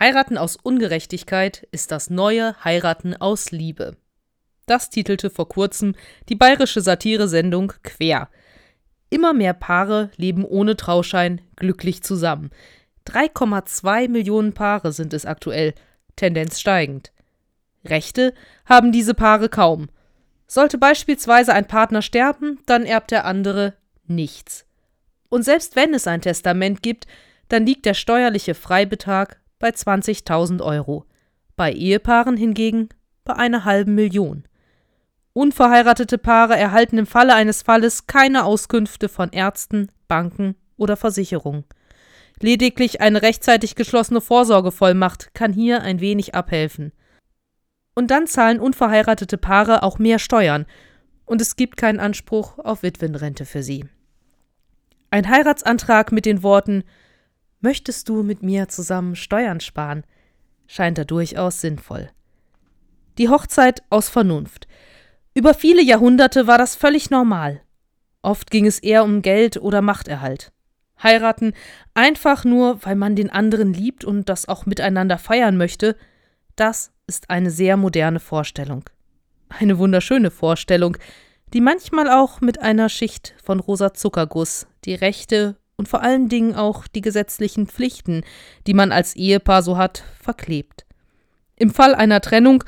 Heiraten aus Ungerechtigkeit ist das neue Heiraten aus Liebe. Das titelte vor kurzem die bayerische Satiresendung Quer. Immer mehr Paare leben ohne Trauschein glücklich zusammen. 3,2 Millionen Paare sind es aktuell, Tendenz steigend. Rechte haben diese Paare kaum. Sollte beispielsweise ein Partner sterben, dann erbt der andere nichts. Und selbst wenn es ein Testament gibt, dann liegt der steuerliche Freibetrag bei 20.000 Euro, bei Ehepaaren hingegen bei einer halben Million. Unverheiratete Paare erhalten im Falle eines Falles keine Auskünfte von Ärzten, Banken oder Versicherungen. Lediglich eine rechtzeitig geschlossene Vorsorgevollmacht kann hier ein wenig abhelfen. Und dann zahlen unverheiratete Paare auch mehr Steuern, und es gibt keinen Anspruch auf Witwenrente für sie. Ein Heiratsantrag mit den Worten Möchtest du mit mir zusammen Steuern sparen? scheint da durchaus sinnvoll. Die Hochzeit aus Vernunft. Über viele Jahrhunderte war das völlig normal. Oft ging es eher um Geld oder Machterhalt. Heiraten einfach nur, weil man den anderen liebt und das auch miteinander feiern möchte, das ist eine sehr moderne Vorstellung. Eine wunderschöne Vorstellung, die manchmal auch mit einer Schicht von rosa Zuckerguss die Rechte und vor allen Dingen auch die gesetzlichen Pflichten, die man als Ehepaar so hat, verklebt. Im Fall einer Trennung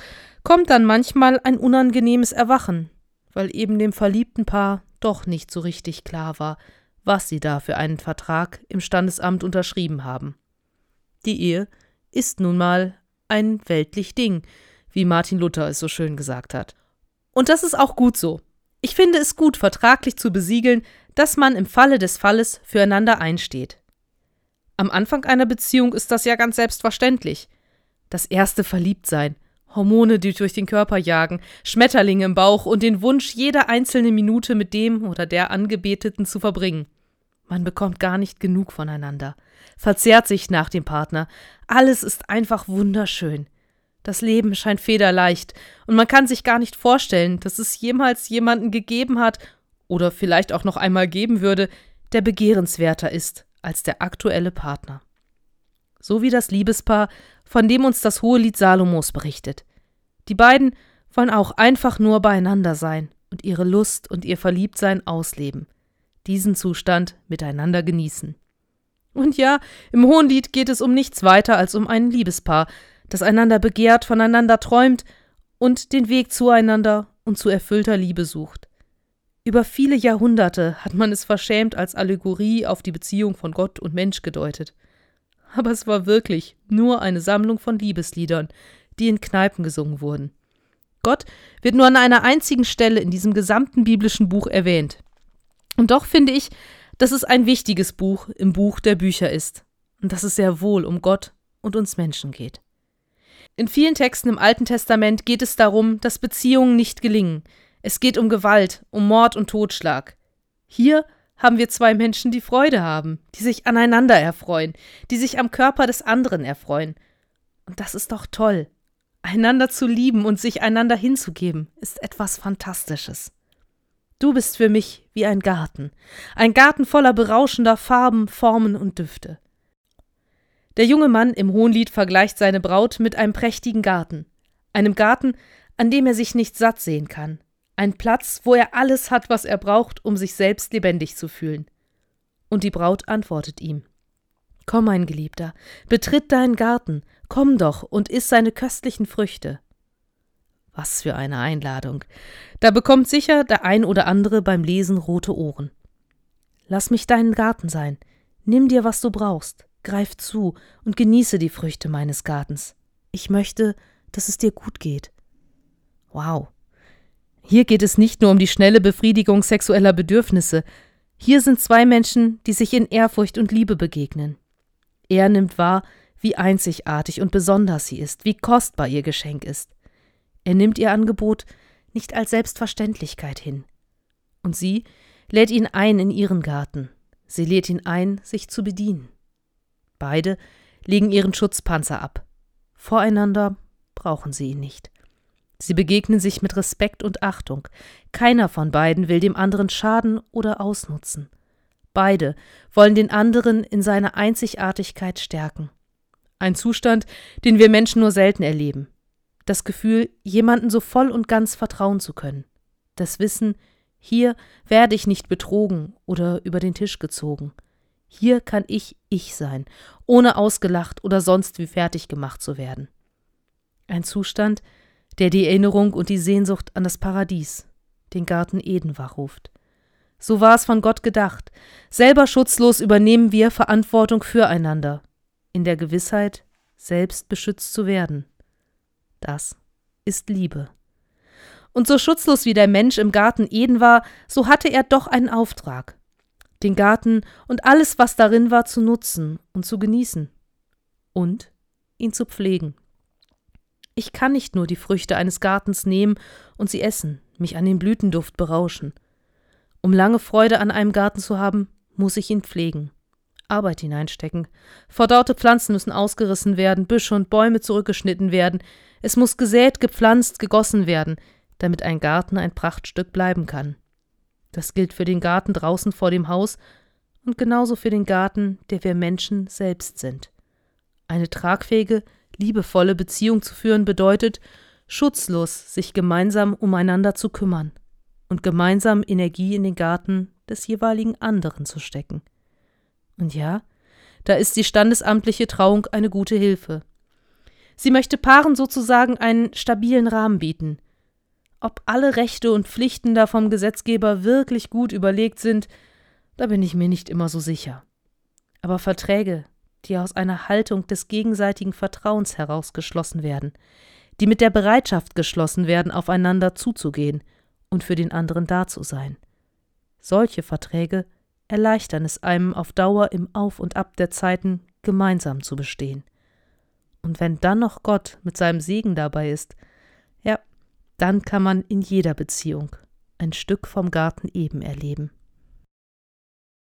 kommt dann manchmal ein unangenehmes Erwachen, weil eben dem verliebten Paar doch nicht so richtig klar war, was sie da für einen Vertrag im Standesamt unterschrieben haben. Die Ehe ist nun mal ein weltlich Ding, wie Martin Luther es so schön gesagt hat. Und das ist auch gut so. Ich finde es gut, vertraglich zu besiegeln, dass man im Falle des Falles füreinander einsteht. Am Anfang einer Beziehung ist das ja ganz selbstverständlich. Das erste Verliebtsein, Hormone, die durch den Körper jagen, Schmetterlinge im Bauch und den Wunsch, jede einzelne Minute mit dem oder der Angebeteten zu verbringen. Man bekommt gar nicht genug voneinander, verzehrt sich nach dem Partner. Alles ist einfach wunderschön. Das Leben scheint federleicht, und man kann sich gar nicht vorstellen, dass es jemals jemanden gegeben hat oder vielleicht auch noch einmal geben würde, der begehrenswerter ist als der aktuelle Partner. So wie das Liebespaar, von dem uns das hohe Lied Salomos berichtet. Die beiden wollen auch einfach nur beieinander sein und ihre Lust und ihr Verliebtsein ausleben, diesen Zustand miteinander genießen. Und ja, im Hohenlied geht es um nichts weiter als um ein Liebespaar, das einander begehrt, voneinander träumt und den Weg zueinander und zu erfüllter Liebe sucht. Über viele Jahrhunderte hat man es verschämt als Allegorie auf die Beziehung von Gott und Mensch gedeutet. Aber es war wirklich nur eine Sammlung von Liebesliedern, die in Kneipen gesungen wurden. Gott wird nur an einer einzigen Stelle in diesem gesamten biblischen Buch erwähnt. Und doch finde ich, dass es ein wichtiges Buch im Buch der Bücher ist und dass es sehr wohl um Gott und uns Menschen geht. In vielen Texten im Alten Testament geht es darum, dass Beziehungen nicht gelingen. Es geht um Gewalt, um Mord und Totschlag. Hier haben wir zwei Menschen, die Freude haben, die sich aneinander erfreuen, die sich am Körper des anderen erfreuen. Und das ist doch toll. Einander zu lieben und sich einander hinzugeben, ist etwas Fantastisches. Du bist für mich wie ein Garten, ein Garten voller berauschender Farben, Formen und Düfte. Der junge Mann im Hohenlied vergleicht seine Braut mit einem prächtigen Garten, einem Garten, an dem er sich nicht satt sehen kann, ein Platz, wo er alles hat, was er braucht, um sich selbst lebendig zu fühlen. Und die Braut antwortet ihm Komm, mein Geliebter, betritt deinen Garten, komm doch und iss seine köstlichen Früchte. Was für eine Einladung. Da bekommt sicher der ein oder andere beim Lesen rote Ohren. Lass mich deinen Garten sein. Nimm dir, was du brauchst. Greif zu und genieße die Früchte meines Gartens. Ich möchte, dass es dir gut geht. Wow. Hier geht es nicht nur um die schnelle Befriedigung sexueller Bedürfnisse. Hier sind zwei Menschen, die sich in Ehrfurcht und Liebe begegnen. Er nimmt wahr, wie einzigartig und besonders sie ist, wie kostbar ihr Geschenk ist. Er nimmt ihr Angebot nicht als Selbstverständlichkeit hin. Und sie lädt ihn ein in ihren Garten. Sie lädt ihn ein, sich zu bedienen. Beide legen ihren Schutzpanzer ab. Voreinander brauchen sie ihn nicht. Sie begegnen sich mit Respekt und Achtung. Keiner von beiden will dem anderen schaden oder ausnutzen. Beide wollen den anderen in seiner Einzigartigkeit stärken. Ein Zustand, den wir Menschen nur selten erleben. Das Gefühl, jemanden so voll und ganz vertrauen zu können. Das Wissen, hier werde ich nicht betrogen oder über den Tisch gezogen. Hier kann ich ich sein, ohne ausgelacht oder sonst wie fertig gemacht zu werden. Ein Zustand, der die Erinnerung und die Sehnsucht an das Paradies, den Garten Eden wachruft. So war es von Gott gedacht. Selber schutzlos übernehmen wir Verantwortung füreinander, in der Gewissheit, selbst beschützt zu werden. Das ist Liebe. Und so schutzlos wie der Mensch im Garten Eden war, so hatte er doch einen Auftrag, den Garten und alles, was darin war, zu nutzen und zu genießen und ihn zu pflegen. Ich kann nicht nur die Früchte eines Gartens nehmen und sie essen, mich an den Blütenduft berauschen. Um lange Freude an einem Garten zu haben, muss ich ihn pflegen. Arbeit hineinstecken. Verdorrte Pflanzen müssen ausgerissen werden, Büsche und Bäume zurückgeschnitten werden. Es muss gesät, gepflanzt, gegossen werden, damit ein Garten ein Prachtstück bleiben kann. Das gilt für den Garten draußen vor dem Haus und genauso für den Garten, der wir Menschen selbst sind. Eine tragfähige, liebevolle Beziehung zu führen bedeutet, schutzlos sich gemeinsam umeinander zu kümmern und gemeinsam Energie in den Garten des jeweiligen anderen zu stecken. Und ja, da ist die standesamtliche Trauung eine gute Hilfe. Sie möchte Paaren sozusagen einen stabilen Rahmen bieten. Ob alle Rechte und Pflichten da vom Gesetzgeber wirklich gut überlegt sind, da bin ich mir nicht immer so sicher. Aber Verträge, die aus einer Haltung des gegenseitigen Vertrauens heraus geschlossen werden, die mit der Bereitschaft geschlossen werden, aufeinander zuzugehen und für den anderen da zu sein. Solche Verträge erleichtern es einem auf Dauer im Auf und Ab der Zeiten gemeinsam zu bestehen. Und wenn dann noch Gott mit seinem Segen dabei ist, ja, dann kann man in jeder Beziehung ein Stück vom Garten eben erleben.